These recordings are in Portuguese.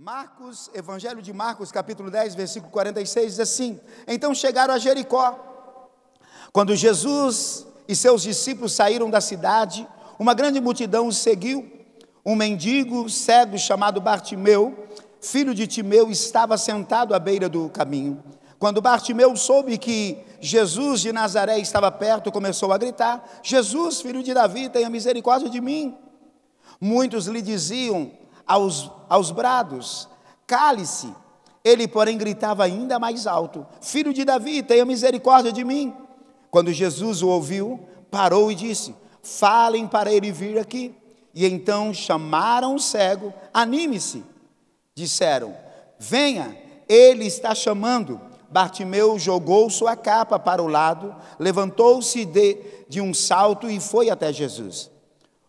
Marcos, Evangelho de Marcos, capítulo 10, versículo 46, diz assim: Então chegaram a Jericó. Quando Jesus e seus discípulos saíram da cidade, uma grande multidão os seguiu. Um mendigo cego chamado Bartimeu, filho de Timeu, estava sentado à beira do caminho. Quando Bartimeu soube que Jesus de Nazaré estava perto, começou a gritar: Jesus, filho de Davi, tenha misericórdia de mim. Muitos lhe diziam: aos, aos brados: Cale-se. Ele, porém, gritava ainda mais alto: Filho de Davi, tenha misericórdia de mim. Quando Jesus o ouviu, parou e disse: Falem para ele vir aqui. E então chamaram o cego: Anime-se. Disseram: Venha, ele está chamando. Bartimeu jogou sua capa para o lado, levantou-se de, de um salto e foi até Jesus.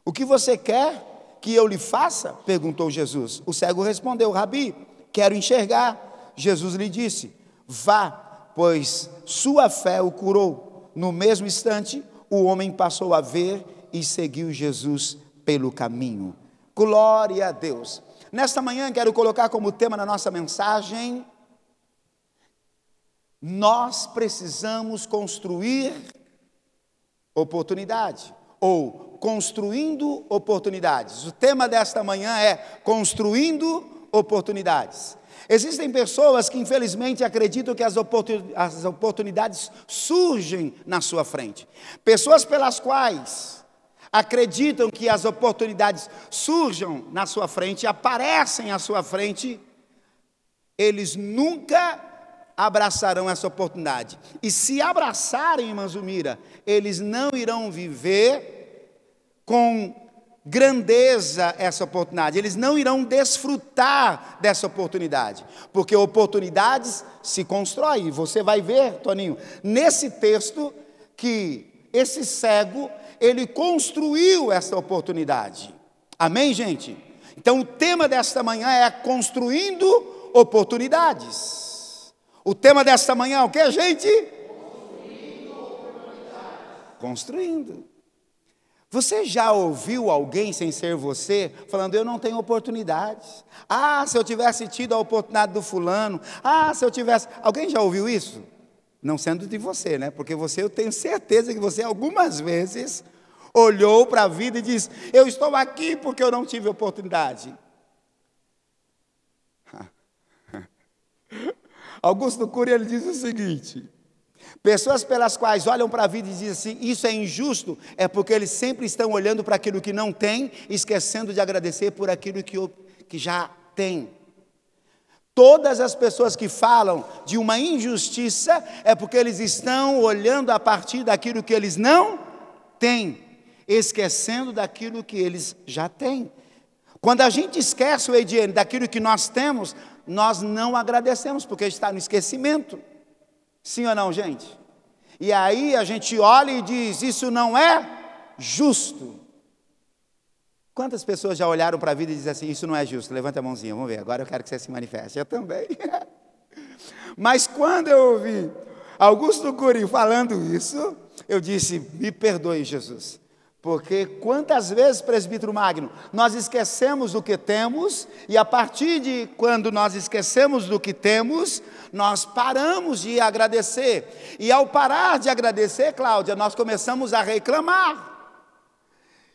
O que você quer? Que eu lhe faça? perguntou Jesus. O cego respondeu: Rabi, quero enxergar. Jesus lhe disse: Vá, pois sua fé o curou. No mesmo instante, o homem passou a ver e seguiu Jesus pelo caminho. Glória a Deus. Nesta manhã quero colocar como tema na nossa mensagem: nós precisamos construir oportunidade ou construindo oportunidades. O tema desta manhã é construindo oportunidades. Existem pessoas que infelizmente acreditam que as, oportunidades surgem na sua frente. Pessoas pelas quais acreditam que as oportunidades surjam na sua frente, aparecem à sua frente, eles nunca abraçarão essa oportunidade. E se abraçarem, Manzumira, eles não irão viver com grandeza essa oportunidade, eles não irão desfrutar dessa oportunidade, porque oportunidades se constroem. Você vai ver, Toninho, nesse texto que esse cego, ele construiu essa oportunidade. Amém, gente? Então o tema desta manhã é construindo oportunidades. O tema desta manhã é o que, gente? Construindo. Construindo. Você já ouviu alguém sem ser você falando, eu não tenho oportunidades? Ah, se eu tivesse tido a oportunidade do fulano. Ah, se eu tivesse. Alguém já ouviu isso? Não sendo de você, né? Porque você, eu tenho certeza que você algumas vezes olhou para a vida e disse: Eu estou aqui porque eu não tive oportunidade. Augusto Cury ele diz o seguinte: Pessoas pelas quais olham para a vida e dizem assim: isso é injusto, é porque eles sempre estão olhando para aquilo que não tem, esquecendo de agradecer por aquilo que, que já tem. Todas as pessoas que falam de uma injustiça é porque eles estão olhando a partir daquilo que eles não têm, esquecendo daquilo que eles já têm. Quando a gente esquece o Ediene daquilo que nós temos, nós não agradecemos, porque está no esquecimento. Sim ou não, gente? E aí a gente olha e diz: Isso não é justo. Quantas pessoas já olharam para a vida e dizem assim: Isso não é justo? Levanta a mãozinha, vamos ver. Agora eu quero que você se manifeste. Eu também. Mas quando eu ouvi Augusto Cury falando isso, eu disse: Me perdoe, Jesus. Porque quantas vezes, presbítero Magno, nós esquecemos do que temos, e a partir de quando nós esquecemos do que temos, nós paramos de agradecer. E ao parar de agradecer, Cláudia, nós começamos a reclamar.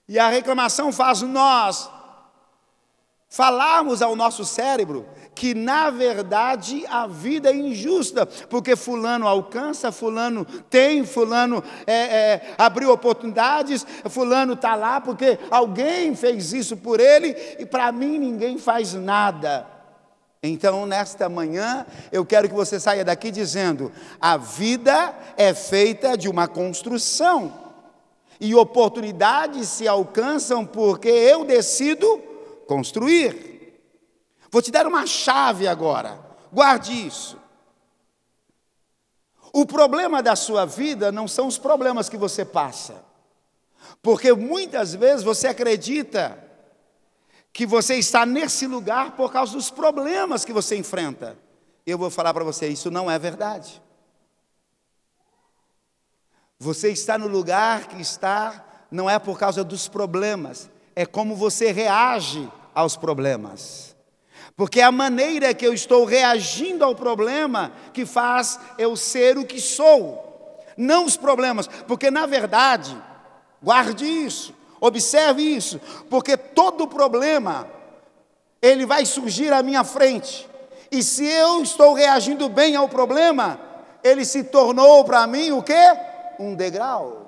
E a reclamação faz nós falarmos ao nosso cérebro que na verdade a vida é injusta, porque fulano alcança, fulano tem, fulano é, é, abriu oportunidades, fulano está lá porque alguém fez isso por ele e para mim ninguém faz nada. Então, nesta manhã, eu quero que você saia daqui dizendo: a vida é feita de uma construção, e oportunidades se alcançam porque eu decido construir. Vou te dar uma chave agora, guarde isso. O problema da sua vida não são os problemas que você passa, porque muitas vezes você acredita que você está nesse lugar por causa dos problemas que você enfrenta. Eu vou falar para você, isso não é verdade. Você está no lugar que está, não é por causa dos problemas, é como você reage aos problemas. Porque é a maneira que eu estou reagindo ao problema que faz eu ser o que sou, não os problemas, porque na verdade, guarde isso, observe isso, porque todo problema ele vai surgir à minha frente. E se eu estou reagindo bem ao problema, ele se tornou para mim o quê? Um degrau.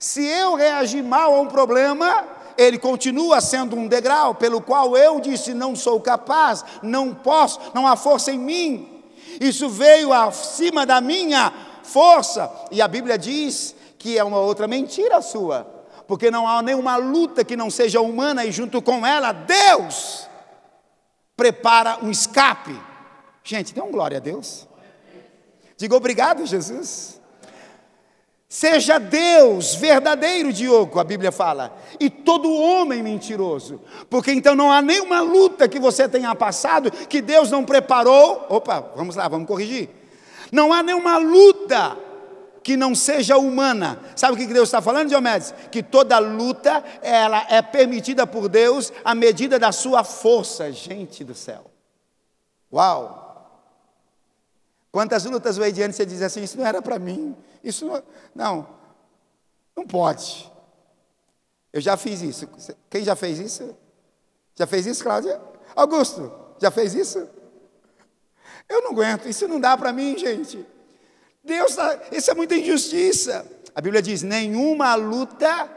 Se eu reagir mal a um problema, ele continua sendo um degrau pelo qual eu disse: não sou capaz, não posso, não há força em mim. Isso veio acima da minha força. E a Bíblia diz que é uma outra mentira sua, porque não há nenhuma luta que não seja humana e junto com ela, Deus prepara um escape. Gente, dê um glória a Deus. Diga obrigado, Jesus. Seja Deus verdadeiro, Diogo, a Bíblia fala, e todo homem mentiroso, porque então não há nenhuma luta que você tenha passado que Deus não preparou. Opa, vamos lá, vamos corrigir. Não há nenhuma luta que não seja humana. Sabe o que Deus está falando, Diomedes? Que toda luta ela é permitida por Deus à medida da sua força, gente do céu. Uau! Quantas lutas vai adiante você diz assim, isso não era para mim, isso não, não, não pode. Eu já fiz isso. Quem já fez isso? Já fez isso, Cláudia? Augusto, já fez isso? Eu não aguento, isso não dá para mim, gente. Deus, tá, isso é muita injustiça. A Bíblia diz: nenhuma luta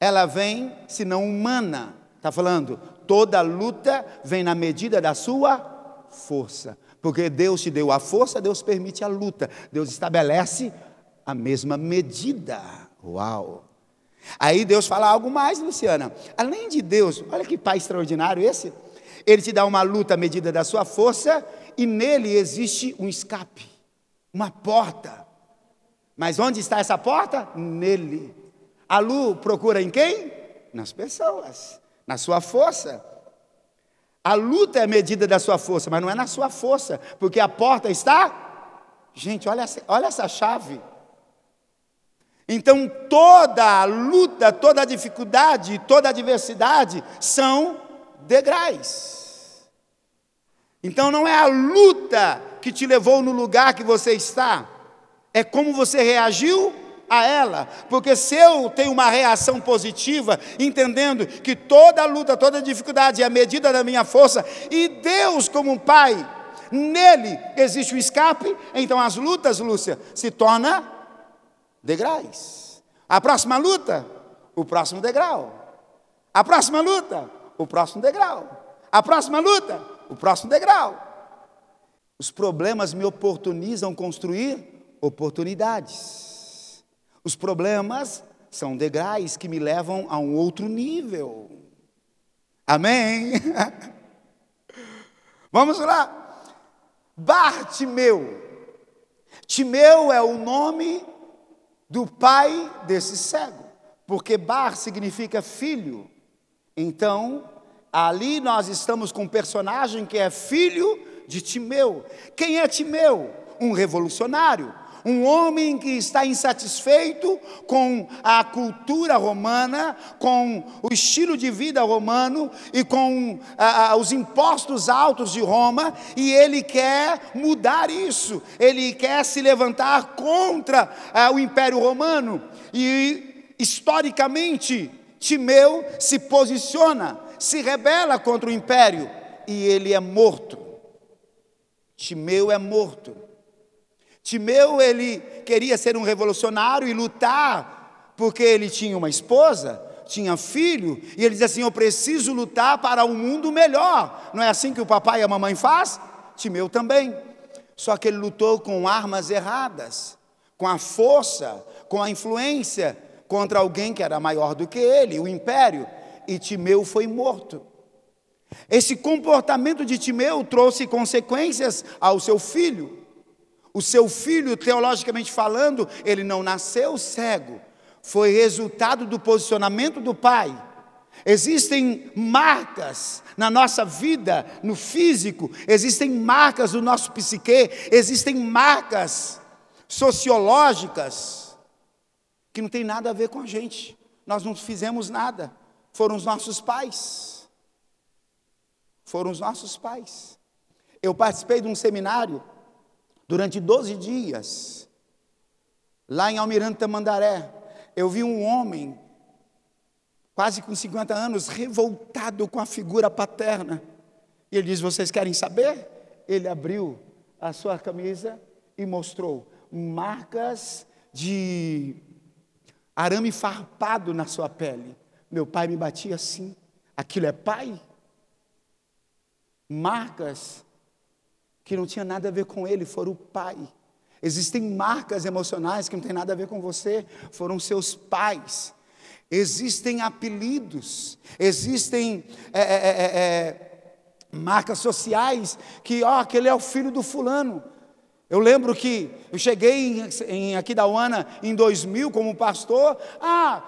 ela vem senão humana. Está falando, toda luta vem na medida da sua força. Porque Deus te deu a força, Deus permite a luta. Deus estabelece a mesma medida. Uau! Aí Deus fala algo mais, Luciana. Além de Deus, olha que pai extraordinário esse. Ele te dá uma luta à medida da sua força e nele existe um escape, uma porta. Mas onde está essa porta? Nele. A luz procura em quem? Nas pessoas, na sua força. A luta é a medida da sua força, mas não é na sua força, porque a porta está. Gente, olha, olha essa chave. Então, toda a luta, toda a dificuldade, toda a adversidade são degraus. Então, não é a luta que te levou no lugar que você está, é como você reagiu a ela, porque se eu tenho uma reação positiva, entendendo que toda luta, toda dificuldade é a medida da minha força, e Deus, como um pai, nele existe o escape, então as lutas, Lúcia, se tornam degraus. A próxima luta, o próximo degrau. A próxima luta, o próximo degrau. A próxima luta, o próximo degrau. Os problemas me oportunizam construir oportunidades. Os problemas são degraus que me levam a um outro nível. Amém? Vamos lá. Bartimeu. Timeu é o nome do pai desse cego, porque Bar significa filho. Então, ali nós estamos com um personagem que é filho de Timeu. Quem é Timeu? Um revolucionário, um homem que está insatisfeito com a cultura romana, com o estilo de vida romano e com os impostos altos de Roma, e ele quer mudar isso, ele quer se levantar contra o Império Romano, e historicamente, Timeu se posiciona, se rebela contra o império, e ele é morto. Timeu é morto. Timeu, ele queria ser um revolucionário e lutar, porque ele tinha uma esposa, tinha filho, e ele dizia assim: Eu preciso lutar para um mundo melhor. Não é assim que o papai e a mamãe faz? Timeu também. Só que ele lutou com armas erradas, com a força, com a influência contra alguém que era maior do que ele, o império, e Timeu foi morto. Esse comportamento de Timeu trouxe consequências ao seu filho. O seu filho, teologicamente falando, ele não nasceu cego, foi resultado do posicionamento do pai. Existem marcas na nossa vida, no físico, existem marcas do nosso psique, existem marcas sociológicas que não tem nada a ver com a gente. Nós não fizemos nada, foram os nossos pais. foram os nossos pais. Eu participei de um seminário durante 12 dias, lá em Almirante Tamandaré. Eu vi um homem, quase com 50 anos, revoltado com a figura paterna. E ele diz: Vocês querem saber? Ele abriu a sua camisa e mostrou marcas de arame farpado na sua pele. Meu pai me batia assim. Aquilo é pai? Marcas que não tinha nada a ver com ele, foram o pai. Existem marcas emocionais que não tem nada a ver com você, foram seus pais. Existem apelidos, existem é, é, é, é marcas sociais que, ó, aquele é o filho do fulano. Eu lembro que eu cheguei em, em Aquidauana em 2000 como pastor. Ah,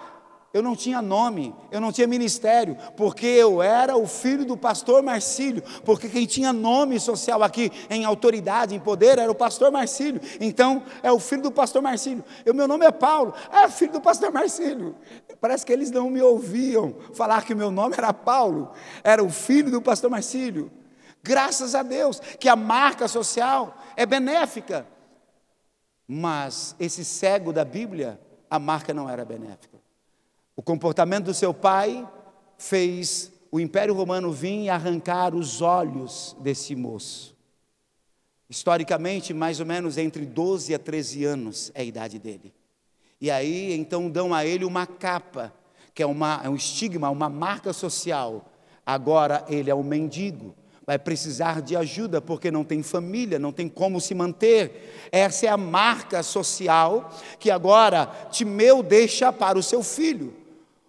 eu não tinha nome, eu não tinha ministério, porque eu era o filho do pastor Marcílio, porque quem tinha nome social aqui em autoridade, em poder, era o pastor Marcílio. Então, é o filho do pastor Marcílio. O meu nome é Paulo, é filho do pastor Marcílio. Parece que eles não me ouviam falar que o meu nome era Paulo, era o filho do pastor Marcílio. Graças a Deus que a marca social é benéfica. Mas esse cego da Bíblia, a marca não era benéfica. O comportamento do seu pai fez o Império Romano vir e arrancar os olhos desse moço. Historicamente, mais ou menos entre 12 a 13 anos é a idade dele. E aí, então, dão a ele uma capa, que é, uma, é um estigma, uma marca social. Agora ele é um mendigo vai precisar de ajuda porque não tem família, não tem como se manter. Essa é a marca social que agora Timeu deixa para o seu filho.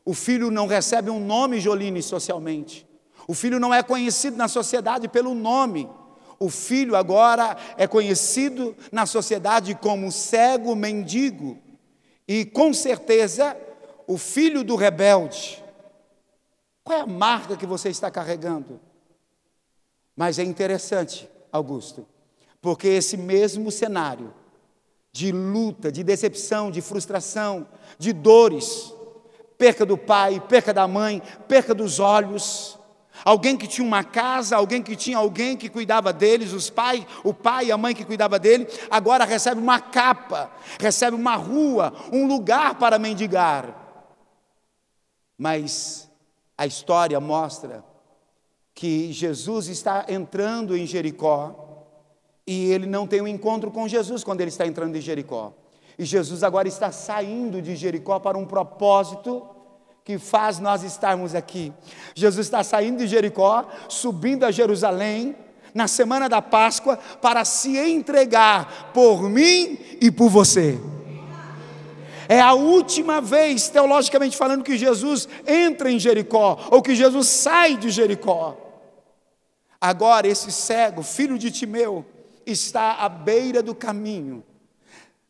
O filho não recebe um nome Joline socialmente. O filho não é conhecido na sociedade pelo nome. O filho agora é conhecido na sociedade como cego mendigo. E com certeza, o filho do rebelde. Qual é a marca que você está carregando? Mas é interessante, Augusto, porque esse mesmo cenário de luta, de decepção, de frustração, de dores, perca do pai, perca da mãe, perca dos olhos, alguém que tinha uma casa, alguém que tinha alguém que cuidava deles, os pais, o pai e a mãe que cuidava dele, agora recebe uma capa, recebe uma rua, um lugar para mendigar. Mas a história mostra que Jesus está entrando em Jericó e ele não tem um encontro com Jesus quando ele está entrando em Jericó. E Jesus agora está saindo de Jericó para um propósito que faz nós estarmos aqui. Jesus está saindo de Jericó, subindo a Jerusalém na semana da Páscoa para se entregar por mim e por você. É a última vez, teologicamente falando, que Jesus entra em Jericó, ou que Jesus sai de Jericó. Agora, esse cego, filho de Timeu, está à beira do caminho,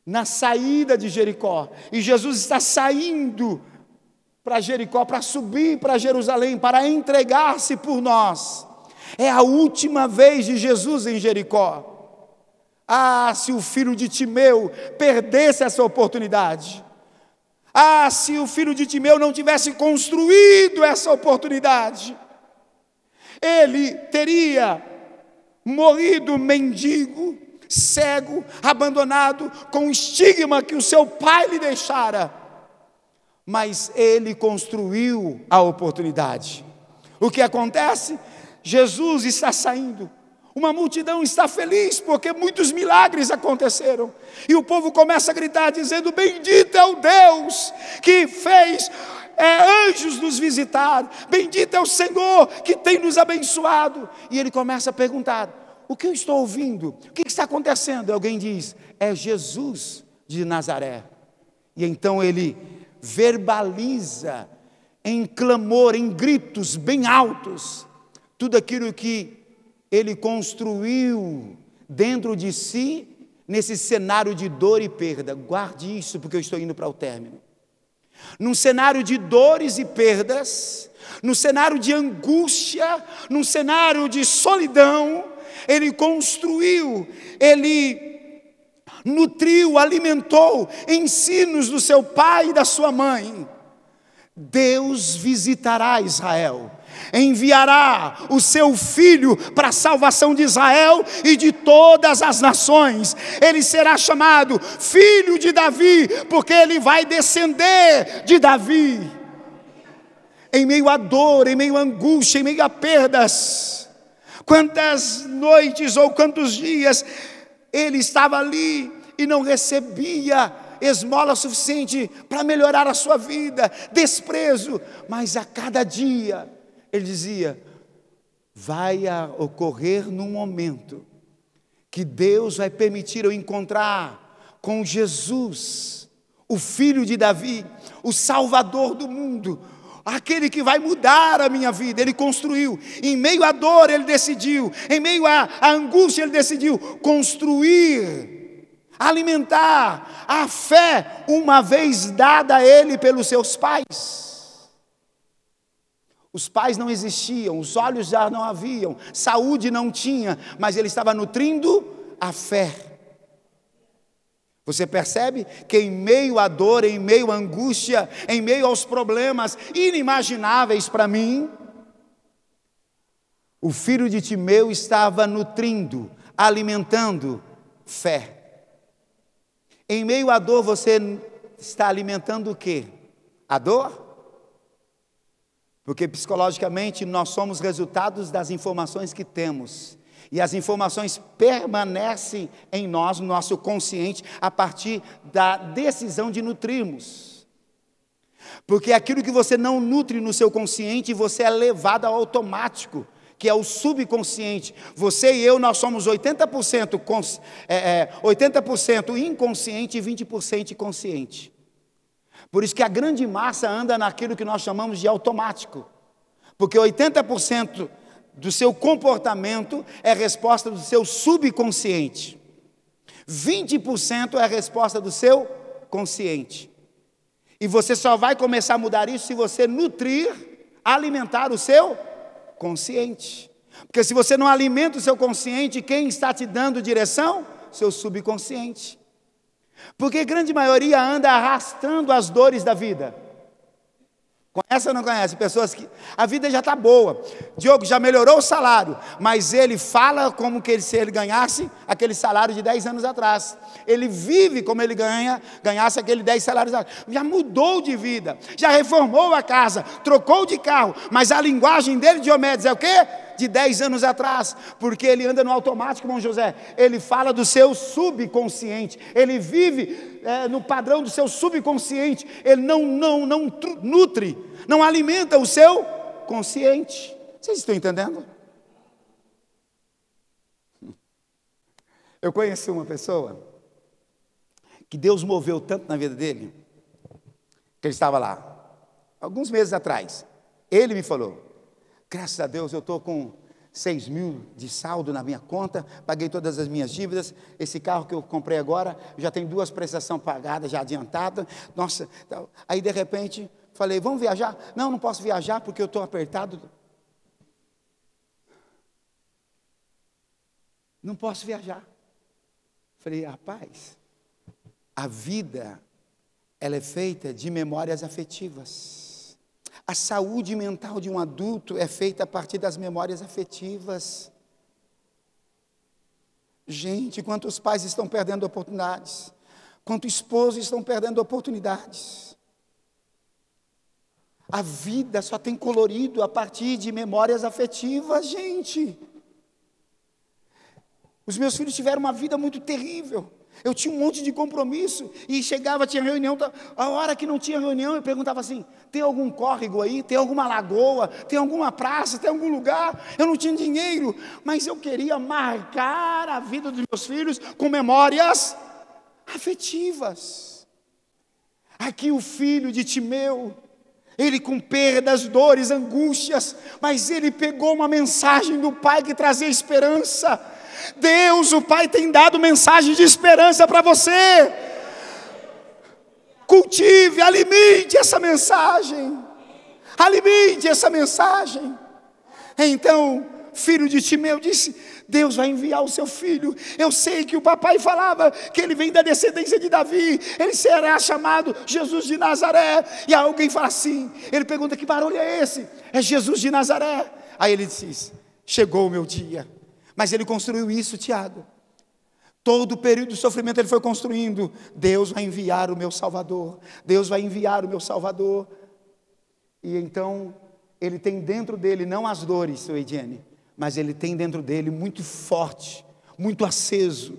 na saída de Jericó, e Jesus está saindo para Jericó, para subir para Jerusalém, para entregar-se por nós. É a última vez de Jesus em Jericó. Ah, se o filho de Timeu perdesse essa oportunidade. Ah, se o filho de Timeu não tivesse construído essa oportunidade ele teria morrido mendigo, cego, abandonado, com o estigma que o seu pai lhe deixara. Mas ele construiu a oportunidade. O que acontece? Jesus está saindo. Uma multidão está feliz porque muitos milagres aconteceram. E o povo começa a gritar, dizendo: Bendito é o Deus que fez é, anjos nos visitar, bendito é o Senhor que tem nos abençoado. E ele começa a perguntar: o que eu estou ouvindo? O que está acontecendo? Alguém diz: é Jesus de Nazaré. E então ele verbaliza em clamor, em gritos bem altos, tudo aquilo que ele construiu dentro de si nesse cenário de dor e perda. Guarde isso, porque eu estou indo para o término num cenário de dores e perdas, num cenário de angústia, num cenário de solidão, ele construiu, ele nutriu, alimentou ensinos do seu pai e da sua mãe. Deus visitará Israel. enviará o seu filho para a salvação de Israel e de todas as nações. Ele será chamado filho de Davi, porque ele vai descender de Davi. Em meio à dor, em meio à angústia, em meio a perdas, quantas noites ou quantos dias ele estava ali e não recebia esmola suficiente para melhorar a sua vida, desprezo, mas a cada dia ele dizia: vai ocorrer num momento que Deus vai permitir eu encontrar com Jesus, o filho de Davi, o Salvador do mundo, aquele que vai mudar a minha vida. Ele construiu, em meio à dor, ele decidiu, em meio à, à angústia, ele decidiu construir, alimentar a fé, uma vez dada a ele pelos seus pais. Os pais não existiam, os olhos já não haviam, saúde não tinha, mas ele estava nutrindo a fé. Você percebe que em meio à dor, em meio à angústia, em meio aos problemas inimagináveis para mim, o filho de Timeu estava nutrindo, alimentando fé. Em meio à dor, você está alimentando o quê? A dor? Porque psicologicamente nós somos resultados das informações que temos. E as informações permanecem em nós, no nosso consciente, a partir da decisão de nutrirmos. Porque aquilo que você não nutre no seu consciente, você é levado ao automático, que é o subconsciente. Você e eu, nós somos 80%, cons, é, é, 80 inconsciente e 20% consciente. Por isso que a grande massa anda naquilo que nós chamamos de automático. Porque 80% do seu comportamento é resposta do seu subconsciente. 20% é a resposta do seu consciente. E você só vai começar a mudar isso se você nutrir, alimentar o seu consciente. Porque se você não alimenta o seu consciente, quem está te dando direção? Seu subconsciente. Porque grande maioria anda arrastando as dores da vida. Conhece ou não conhece? Pessoas que a vida já está boa. Diogo já melhorou o salário, mas ele fala como que se ele ganhasse aquele salário de 10 anos atrás. Ele vive como ele ganha, ganhasse aquele 10 salários atrás. Já mudou de vida, já reformou a casa, trocou de carro, mas a linguagem dele, Diomedes, é o quê? de 10 anos atrás, porque ele anda no automático, irmão José. Ele fala do seu subconsciente, ele vive é, no padrão do seu subconsciente, ele não, não, não nutre, não alimenta o seu consciente. Vocês estão entendendo? Eu conheci uma pessoa que Deus moveu tanto na vida dele, que ele estava lá, alguns meses atrás. Ele me falou: Graças a Deus eu estou com 6 mil de saldo na minha conta, paguei todas as minhas dívidas. Esse carro que eu comprei agora já tem duas prestações pagadas, já adiantada. Nossa, então, aí de repente falei: vamos viajar? Não, não posso viajar porque eu estou apertado. Não posso viajar. Falei, rapaz, a vida ela é feita de memórias afetivas. A saúde mental de um adulto é feita a partir das memórias afetivas. Gente, quantos pais estão perdendo oportunidades? Quantos esposos estão perdendo oportunidades? A vida só tem colorido a partir de memórias afetivas, gente. Os meus filhos tiveram uma vida muito terrível. Eu tinha um monte de compromisso e chegava, tinha reunião. A hora que não tinha reunião, eu perguntava assim: tem algum córrego aí? Tem alguma lagoa? Tem alguma praça? Tem algum lugar? Eu não tinha dinheiro, mas eu queria marcar a vida dos meus filhos com memórias afetivas. Aqui o filho de Timeu, ele com perdas, dores, angústias, mas ele pegou uma mensagem do pai que trazia esperança. Deus, o Pai, tem dado mensagem de esperança para você. Cultive, alimente essa mensagem. Alimente essa mensagem. Então, filho de Timeu disse: Deus vai enviar o seu filho. Eu sei que o papai falava que ele vem da descendência de Davi, ele será chamado Jesus de Nazaré. E alguém fala assim: ele pergunta: que barulho é esse? É Jesus de Nazaré. Aí ele diz: chegou o meu dia. Mas ele construiu isso, Tiago. Todo o período de sofrimento ele foi construindo. Deus vai enviar o meu Salvador. Deus vai enviar o meu Salvador. E então, ele tem dentro dele não as dores, seu Ediane, mas ele tem dentro dele muito forte, muito aceso,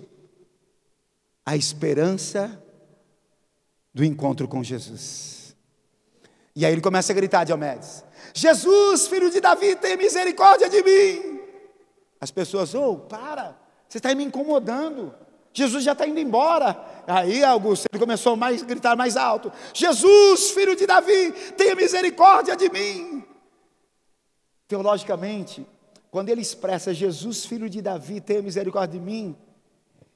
a esperança do encontro com Jesus. E aí ele começa a gritar, Diomedes: Jesus, filho de Davi, tem misericórdia de mim. As pessoas, oh, para, você está me incomodando. Jesus já está indo embora. Aí Augusto, ele começou a mais, gritar mais alto: Jesus, filho de Davi, tenha misericórdia de mim. Teologicamente, quando ele expressa Jesus, filho de Davi, tenha misericórdia de mim,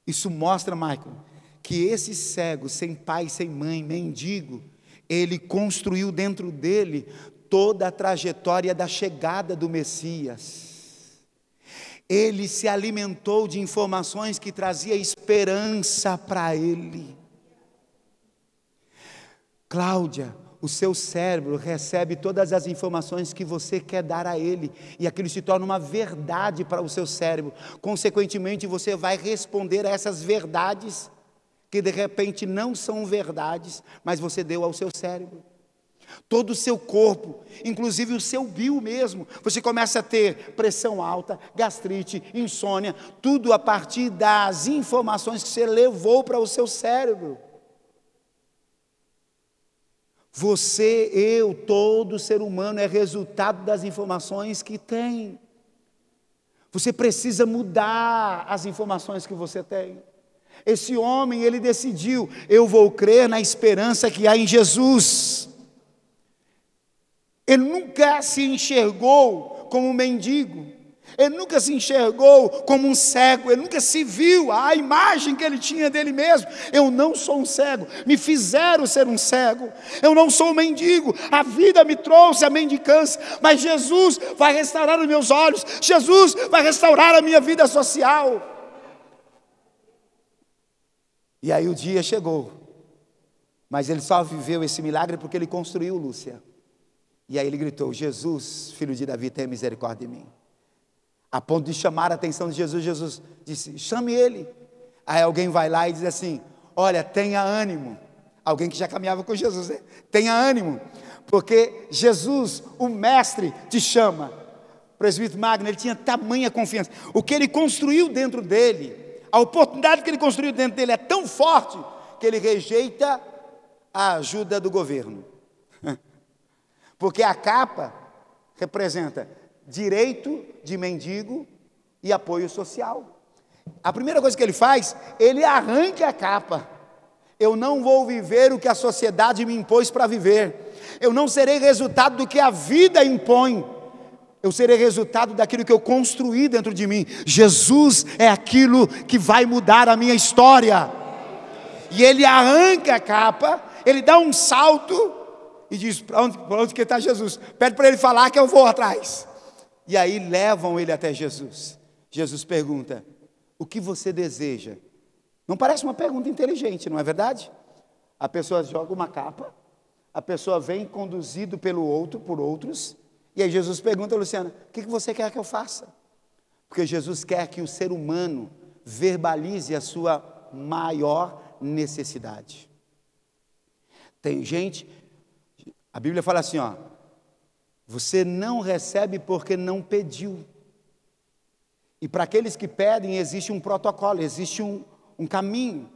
isso mostra, Michael, que esse cego, sem pai, sem mãe, mendigo, ele construiu dentro dele toda a trajetória da chegada do Messias ele se alimentou de informações que trazia esperança para ele. Cláudia, o seu cérebro recebe todas as informações que você quer dar a ele, e aquilo se torna uma verdade para o seu cérebro. Consequentemente, você vai responder a essas verdades que de repente não são verdades, mas você deu ao seu cérebro todo o seu corpo, inclusive o seu bio mesmo. Você começa a ter pressão alta, gastrite, insônia, tudo a partir das informações que você levou para o seu cérebro. Você, eu, todo ser humano é resultado das informações que tem. Você precisa mudar as informações que você tem. Esse homem, ele decidiu: eu vou crer na esperança que há em Jesus. Ele nunca se enxergou como um mendigo. Ele nunca se enxergou como um cego, ele nunca se viu a imagem que ele tinha dele mesmo. Eu não sou um cego, me fizeram ser um cego. Eu não sou um mendigo, a vida me trouxe a mendicância, mas Jesus vai restaurar os meus olhos, Jesus vai restaurar a minha vida social. E aí o dia chegou, mas ele só viveu esse milagre porque ele construiu Lúcia. E aí ele gritou: Jesus, filho de Davi, tenha misericórdia de mim. A ponto de chamar a atenção de Jesus, Jesus disse: chame ele. Aí alguém vai lá e diz assim: Olha, tenha ânimo. Alguém que já caminhava com Jesus, né? tenha ânimo, porque Jesus, o Mestre, te chama. O presbítero Magno, ele tinha tamanha confiança. O que ele construiu dentro dele, a oportunidade que ele construiu dentro dele é tão forte que ele rejeita a ajuda do governo. Porque a capa representa direito de mendigo e apoio social. A primeira coisa que ele faz, ele arranca a capa. Eu não vou viver o que a sociedade me impôs para viver. Eu não serei resultado do que a vida impõe. Eu serei resultado daquilo que eu construí dentro de mim. Jesus é aquilo que vai mudar a minha história. E ele arranca a capa, ele dá um salto e diz: Para onde, onde que está Jesus? Pede para ele falar que eu vou atrás. E aí levam ele até Jesus. Jesus pergunta: O que você deseja? Não parece uma pergunta inteligente, não é verdade? A pessoa joga uma capa, a pessoa vem conduzido pelo outro, por outros, e aí Jesus pergunta, Luciana, o que você quer que eu faça? Porque Jesus quer que o ser humano verbalize a sua maior necessidade. Tem gente a Bíblia fala assim, ó, você não recebe porque não pediu. E para aqueles que pedem, existe um protocolo, existe um, um caminho.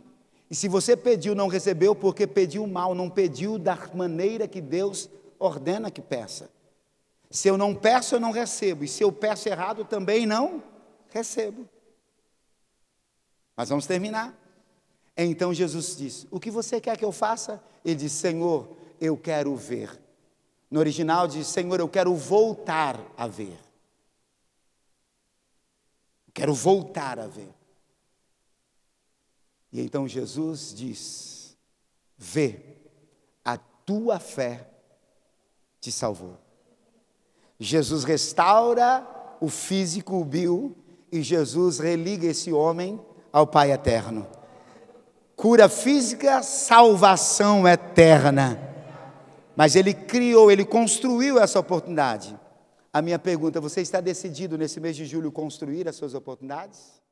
E se você pediu, não recebeu, porque pediu mal, não pediu da maneira que Deus ordena que peça. Se eu não peço, eu não recebo. E se eu peço errado, também não recebo. Mas vamos terminar. Então Jesus disse: O que você quer que eu faça? Ele disse: Senhor, eu quero ver. No original diz: Senhor, eu quero voltar a ver. Quero voltar a ver. E então Jesus diz: Vê, a tua fé te salvou. Jesus restaura o físico, o bio, e Jesus religa esse homem ao Pai eterno. Cura física, salvação eterna. Mas ele criou, ele construiu essa oportunidade. A minha pergunta: você está decidido nesse mês de julho construir as suas oportunidades?